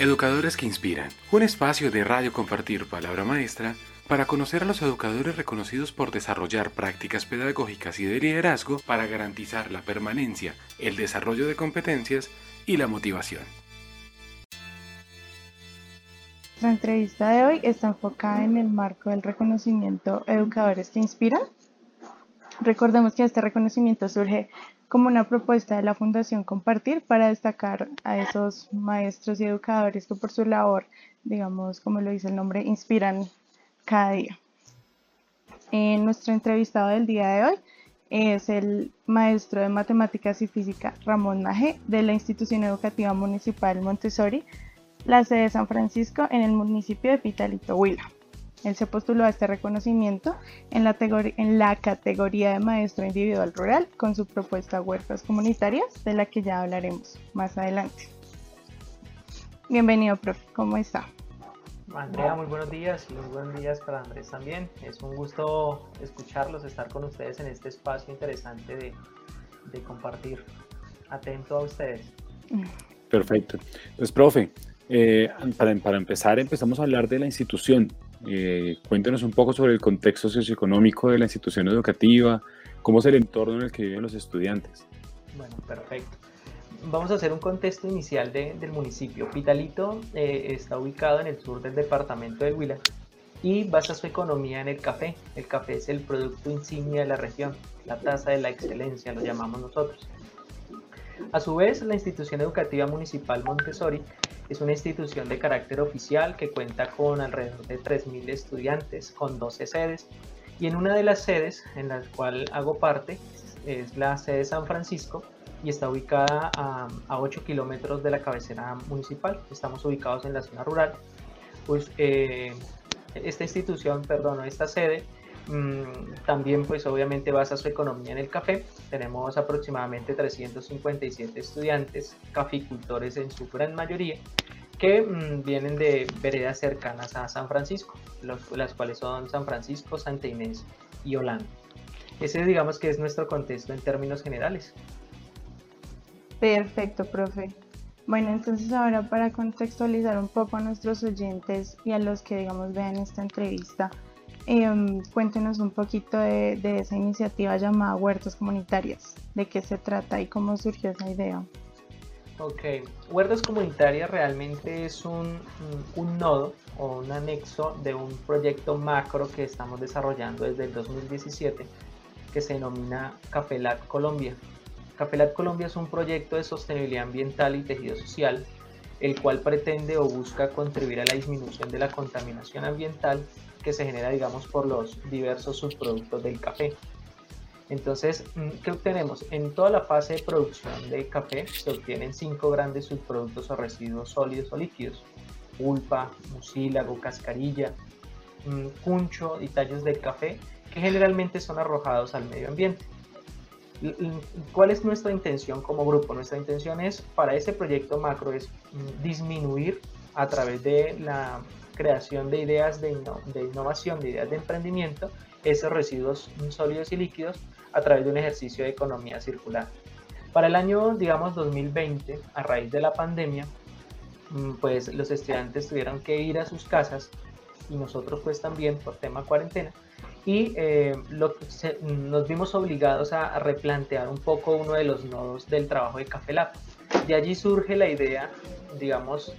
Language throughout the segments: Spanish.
Educadores que Inspiran, un espacio de radio compartir palabra maestra para conocer a los educadores reconocidos por desarrollar prácticas pedagógicas y de liderazgo para garantizar la permanencia, el desarrollo de competencias y la motivación. La entrevista de hoy está enfocada en el marco del reconocimiento Educadores que Inspiran. Recordemos que este reconocimiento surge como una propuesta de la Fundación Compartir para destacar a esos maestros y educadores que por su labor, digamos, como lo dice el nombre, inspiran cada día. En nuestro entrevistado del día de hoy es el maestro de matemáticas y física Ramón Maje de la institución educativa municipal Montessori, la sede de San Francisco en el municipio de Pitalito, Huila. Él se postuló a este reconocimiento en la, en la, categoría de maestro individual rural con su propuesta Huertas Comunitarias, de la que ya hablaremos más adelante. Bienvenido, profe, ¿cómo está? Andrea, muy buenos días y muy buenos días para Andrés también. Es un gusto escucharlos, estar con ustedes en este espacio interesante de, de compartir. Atento a ustedes. Perfecto. Pues, profe, eh, para, para empezar, empezamos a hablar de la institución. Eh, un poco sobre el contexto socioeconómico de la institución educativa, cómo es el entorno en el que viven los estudiantes. Bueno, perfecto. Vamos a hacer un contexto inicial del municipio. Pitalito eh, está ubicado en el sur del departamento del Huila y basa su economía en el café. El café es el producto insignia de la región, la tasa de la excelencia, lo llamamos nosotros. A su vez, la institución educativa municipal Montessori es una institución de carácter oficial que cuenta con alrededor de 3.000 estudiantes, con 12 sedes, y en una de las sedes en la cual hago parte es la sede San Francisco y está ubicada a, 8 kilómetros de la cabecera municipal. Estamos ubicados en la zona rural. Pues eh, esta institución, perdón, esta sede también pues obviamente basa su economía en el café. Tenemos aproximadamente 357 estudiantes, caficultores en su gran mayoría, que mm, vienen de veredas cercanas a San Francisco, las cuales son San Francisco, Santa Inés y Holanda. Ese digamos que es nuestro contexto en términos generales. Perfecto, profe. Bueno, entonces ahora para contextualizar un poco a nuestros oyentes y a los que digamos vean esta entrevista, Em, cuéntenos un poquito de, esa iniciativa llamada Huertas Comunitarias, de qué se trata y cómo surgió esa idea. Ok, Huertas Comunitarias realmente es un, un, nodo o un anexo de un proyecto macro que estamos desarrollando desde el 2017 que se denomina Cafelat Colombia. Cafelat Colombia es un proyecto de sostenibilidad ambiental y tejido social el cual pretende o busca contribuir a la disminución de la contaminación ambiental que se genera, digamos, por los diversos subproductos del café. Entonces, mm, ¿qué obtenemos? En toda la fase de producción de café se obtienen cinco grandes subproductos o residuos sólidos o líquidos. Pulpa, mucílago, cascarilla, cuncho mm, y tallos del café que generalmente son arrojados al medio ambiente. ¿Cuál es nuestra intención como grupo? Nuestra intención es, para ese proyecto macro, es mm, disminuir a través de la creación de ideas de, innovación, de ideas de emprendimiento, esos residuos sólidos y líquidos a través de un ejercicio de economía circular. Para el año, digamos, 2020, a raíz de la pandemia, mm, pues los estudiantes tuvieron que ir a sus casas y nosotros pues también por tema cuarentena y eh, nos vimos obligados a, replantear un poco uno de los nodos del trabajo de Café Lab. De allí surge la idea, digamos,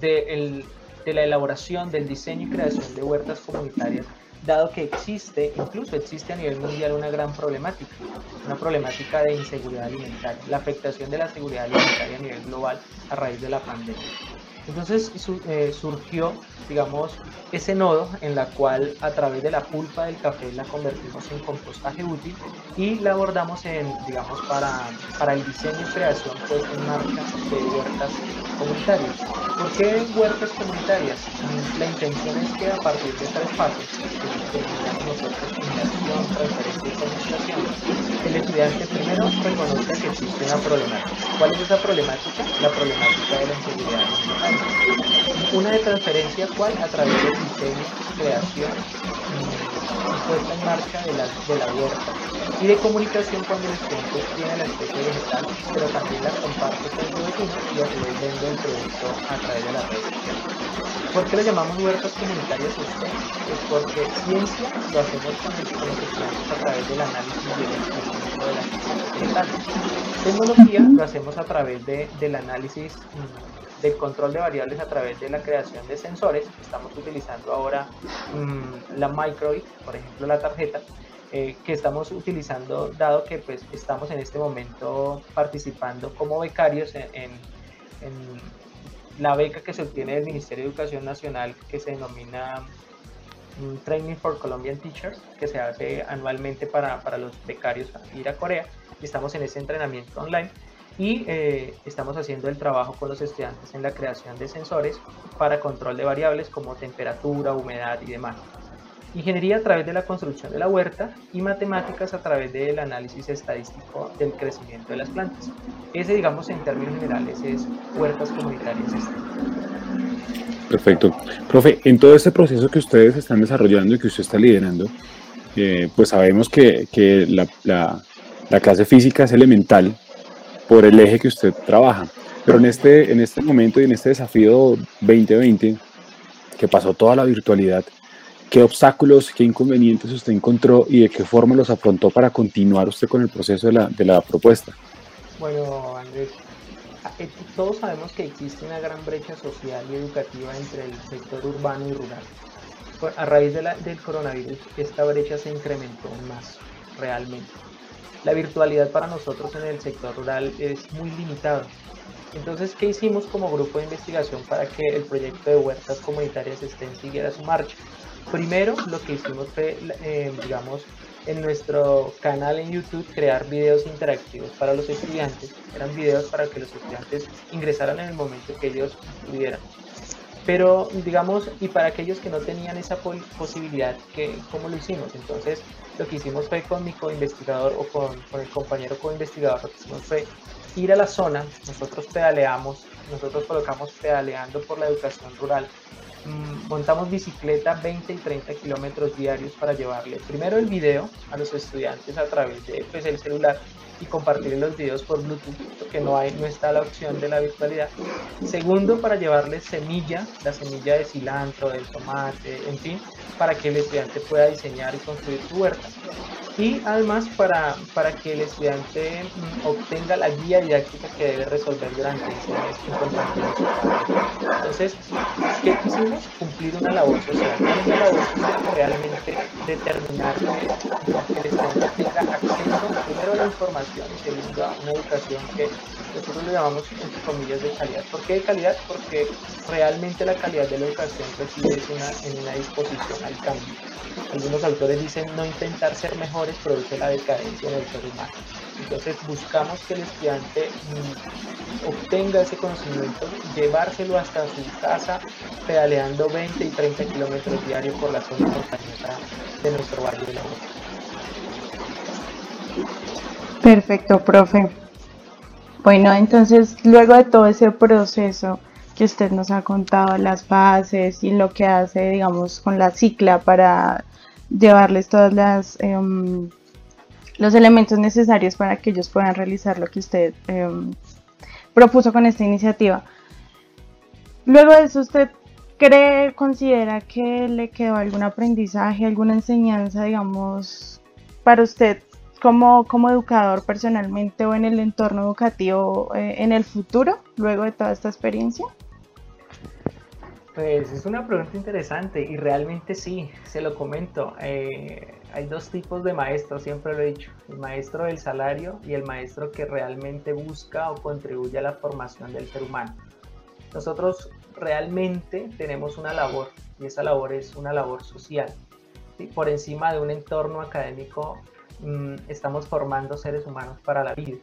de el, de la elaboración, del diseño y creación de huertas comunitarias, dado que existe, incluso existe a nivel mundial una gran problemática, una problemática de inseguridad alimentaria, la afectación de la seguridad alimentaria a nivel global a raíz de la pandemia. Entonces eh, surgió, digamos, ese nodo en la cual a través de la pulpa del café la convertimos en compostaje útil y la abordamos en, digamos, para, para el diseño y creación pues, en marca de huertas comunitarias. ¿Por qué huertas comunitarias? La intención es que a partir de tres pasos, que nosotros transferencia y comunicación, el estudiante primero reconozca que existe una problemática. ¿Cuál es esa problemática? La problemática de la inseguridad. Una de transferencia, ¿cuál? A través del diseño, creación y puesta en marcha de la, de la huerta y de comunicación cuando el estudiante tiene la especie vegetal, pero también la comparte con su vecino y a su vez vende el producto a través de las redes sociales. ¿Por qué le llamamos huertas comunitarias STEM? Pues porque ciencia lo hacemos con, los estudiantes a través del análisis y el experimento de las vegetales. Tecnología lo hacemos a través de, del análisis mm, del control de variables a través de la creación de sensores. Estamos utilizando ahora mmm, la Microid, por ejemplo la tarjeta, eh, que estamos utilizando dado que pues estamos en este momento participando como becarios en, en, en, la beca que se obtiene del Ministerio de Educación Nacional que se denomina um, Training for Colombian Teachers que se hace anualmente para, para los becarios ir a Corea estamos en ese entrenamiento online y eh, estamos haciendo el trabajo con los estudiantes en la creación de sensores para control de variables como temperatura, humedad y demás. Ingeniería a través de la construcción de la huerta y matemáticas a través del análisis estadístico del crecimiento de las plantas. Ese, digamos, en términos generales es huertas comunitarias. Perfecto. Profe, en todo este proceso que ustedes están desarrollando y que usted está liderando, eh, pues sabemos que, que la, la, la clase física es elemental por el eje que usted trabaja. Pero en este, en este momento y en este desafío 2020, que pasó toda la virtualidad, ¿qué obstáculos, qué inconvenientes usted encontró y de qué forma los afrontó para continuar usted con el proceso de la, de la propuesta? Bueno, Andrés, eh, todos sabemos que existe una gran brecha social y educativa entre el sector urbano y rural. A raíz del coronavirus, esta brecha se incrementó más realmente la virtualidad para nosotros en el sector rural es muy limitado. Entonces, ¿qué hicimos como grupo de investigación para que el proyecto de huertas comunitarias estén siguiera su marcha? Primero, lo que hicimos fue, eh, digamos, en nuestro canal en YouTube crear videos interactivos para los estudiantes. Eran videos para que los estudiantes ingresaran en el momento que ellos pudieran. Pero, digamos, y para aquellos que no tenían esa posibilidad, ¿cómo lo hicimos? Entonces, lo que hicimos fue con mi co-investigador o con, con, el compañero co-investigador, lo que hicimos fue ir a la zona, nosotros pedaleamos, nosotros colocamos pedaleando por la educación rural, mm, montamos bicicleta 20 y 30 kilómetros diarios para llevarle primero el video a los estudiantes a través de pues, el celular y compartir los videos por Bluetooth, porque no, hay, no está la opción de la virtualidad. Segundo, para llevarles semilla, la semilla de cilantro, del tomate, en fin, para que el estudiante pueda diseñar y construir su huerta. Y además para, para que el estudiante mm, obtenga la guía didáctica que debe resolver durante ese mes importante. Entonces, ¿qué quisimos? Cumplir una labor social. Una labor social realmente determinar que el estudiante tenga acceso primero a la información y segundo a una educación que nosotros le llamamos entre comillas de calidad. ¿Por qué de calidad? Porque realmente la calidad de la educación reside en una disposición al cambio. Algunos autores dicen no intentar ser produce la decadencia del ser. Entonces buscamos que el estudiante mm, obtenga ese conocimiento, llevárselo hasta su casa pedaleando 20 y 30 kilómetros diarios por la zona montañosa de nuestro valle de la Perfecto, profe. Bueno, entonces luego de todo ese proceso que usted nos ha contado, las fases y lo que hace, digamos, con la cicla para llevarles todas las em, los elementos necesarios para que ellos puedan realizar lo que usted em, propuso con esta iniciativa. Luego de eso, ¿usted cree, considera que le quedó algún aprendizaje, alguna enseñanza, digamos, para usted como, como educador personalmente o en el entorno educativo eh, en el futuro, luego de toda esta experiencia? Pues es una pregunta interesante y realmente sí, se lo comento. Eh, hay dos tipos de maestros, siempre lo he dicho, el maestro del salario y el maestro que realmente busca o contribuye a la formación del ser humano. Nosotros realmente tenemos una labor y esa labor es una labor social. Por encima de un entorno académico mmm, estamos formando seres humanos para la vida.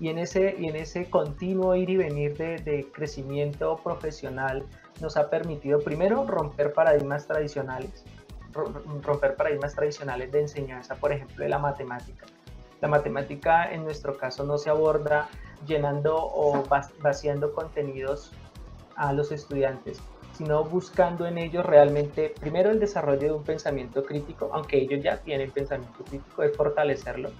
Y en ese, y en ese continuo ir y venir de, de crecimiento profesional nos ha permitido primero romper paradigmas tradicionales, romper paradigmas tradicionales de enseñanza, por ejemplo, de la matemática. La matemática en nuestro caso no se aborda llenando o vaciando contenidos a los estudiantes sino buscando en ellos realmente, primero el desarrollo de un pensamiento crítico, aunque ellos ya tienen pensamiento crítico, es fortalecerlo.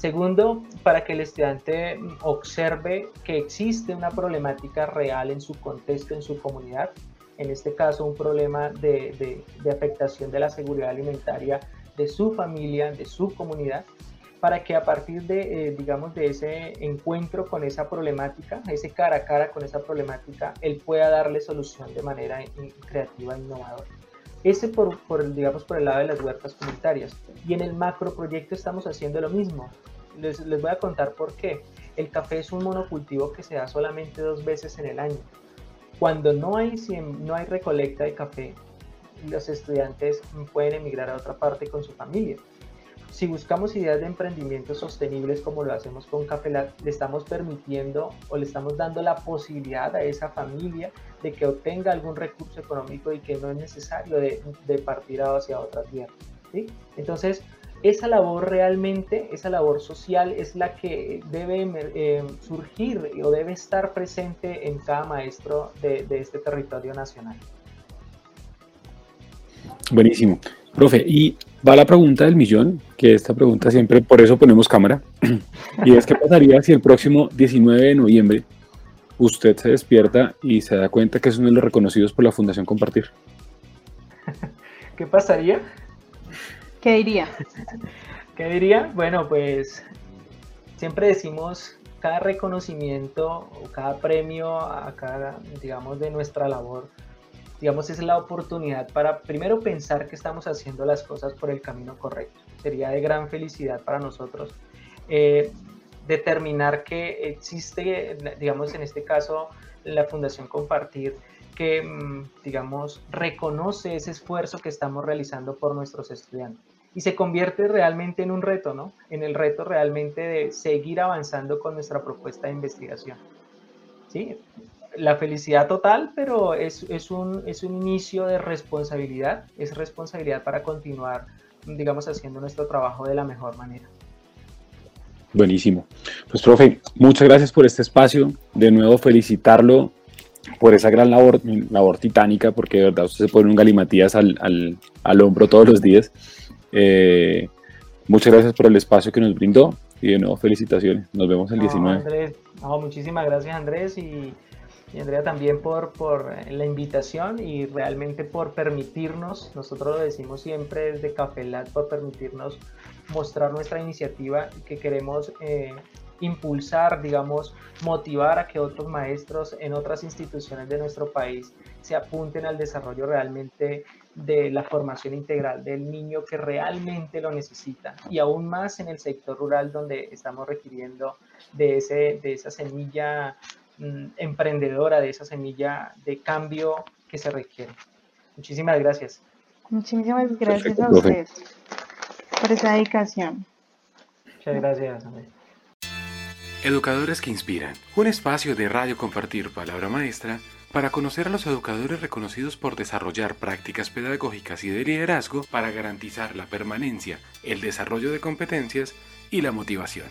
Segundo, para que el estudiante observe que existe una problemática real en su contexto, en su comunidad, en este caso un problema de, de afectación de la seguridad alimentaria de su familia, de su comunidad, para que a partir de, eh, digamos, de ese encuentro con esa problemática, ese cara a cara con esa problemática, él pueda darle solución de manera creativa e innovadora. Ese por, por, digamos, por el lado de las huertas comunitarias. Y en el macro proyecto estamos haciendo lo mismo. Les, les voy a contar por qué. El café es un monocultivo que se da solamente dos veces en el año. Cuando no hay, no hay recolecta de café, los estudiantes pueden emigrar a otra parte con su familia si buscamos ideas de emprendimiento sostenibles como lo hacemos con Cafelat, le estamos permitiendo o le estamos dando la posibilidad a esa familia de que obtenga algún recurso económico y que no es necesario de, partir hacia otra tierra. ¿sí? Entonces, esa labor realmente, esa labor social es la que debe eh, surgir o debe estar presente en cada maestro de, de este territorio nacional. Buenísimo. Profe, y va la pregunta del millón, que esta pregunta siempre, por eso ponemos cámara, y es qué pasaría si el próximo 19 de noviembre usted se despierta y se da cuenta que es uno de los reconocidos por la Fundación Compartir. ¿Qué pasaría? ¿Qué diría? ¿Qué diría? Bueno, pues siempre decimos cada reconocimiento o cada premio a cada, digamos, de nuestra labor digamos, es la oportunidad para primero pensar que estamos haciendo las cosas por el camino correcto. Sería de gran felicidad para nosotros eh, determinar que existe, digamos, en este caso, la Fundación Compartir, que, mm, digamos, reconoce ese esfuerzo que estamos realizando por nuestros estudiantes. Y se convierte realmente en un reto, ¿no? En el reto realmente de seguir avanzando con nuestra propuesta de investigación. ¿Sí? La felicidad total, pero es, es, un, es un inicio de responsabilidad, es responsabilidad para continuar, digamos, haciendo nuestro trabajo de la mejor manera. Buenísimo. Pues, profe, muchas gracias por este espacio. De nuevo, felicitarlo por esa gran labor, labor titánica, porque de verdad usted se pone un galimatías al, al, al hombro todos los días. Eh, muchas gracias por el espacio que nos brindó y de nuevo felicitaciones. Nos vemos el 19. muchísimas gracias Andrés y y Andrea también por, por la invitación y realmente por permitirnos, nosotros lo decimos siempre desde Cafelat, por permitirnos mostrar nuestra iniciativa que queremos eh, impulsar, digamos, motivar a que otros maestros en otras instituciones de nuestro país se apunten al desarrollo realmente de la formación integral del niño que realmente lo necesita. Y aún más en el sector rural donde estamos requiriendo de, ese, de esa semilla emprendedora, de esa semilla de cambio que se requiere. Muchísimas gracias. Muchísimas gracias a ustedes por esa dedicación. Muchas gracias. Educadores que Inspiran, un espacio de Radio Compartir Palabra Maestra para conocer a los educadores reconocidos por desarrollar prácticas pedagógicas y de liderazgo para garantizar la permanencia, el desarrollo de competencias y la motivación.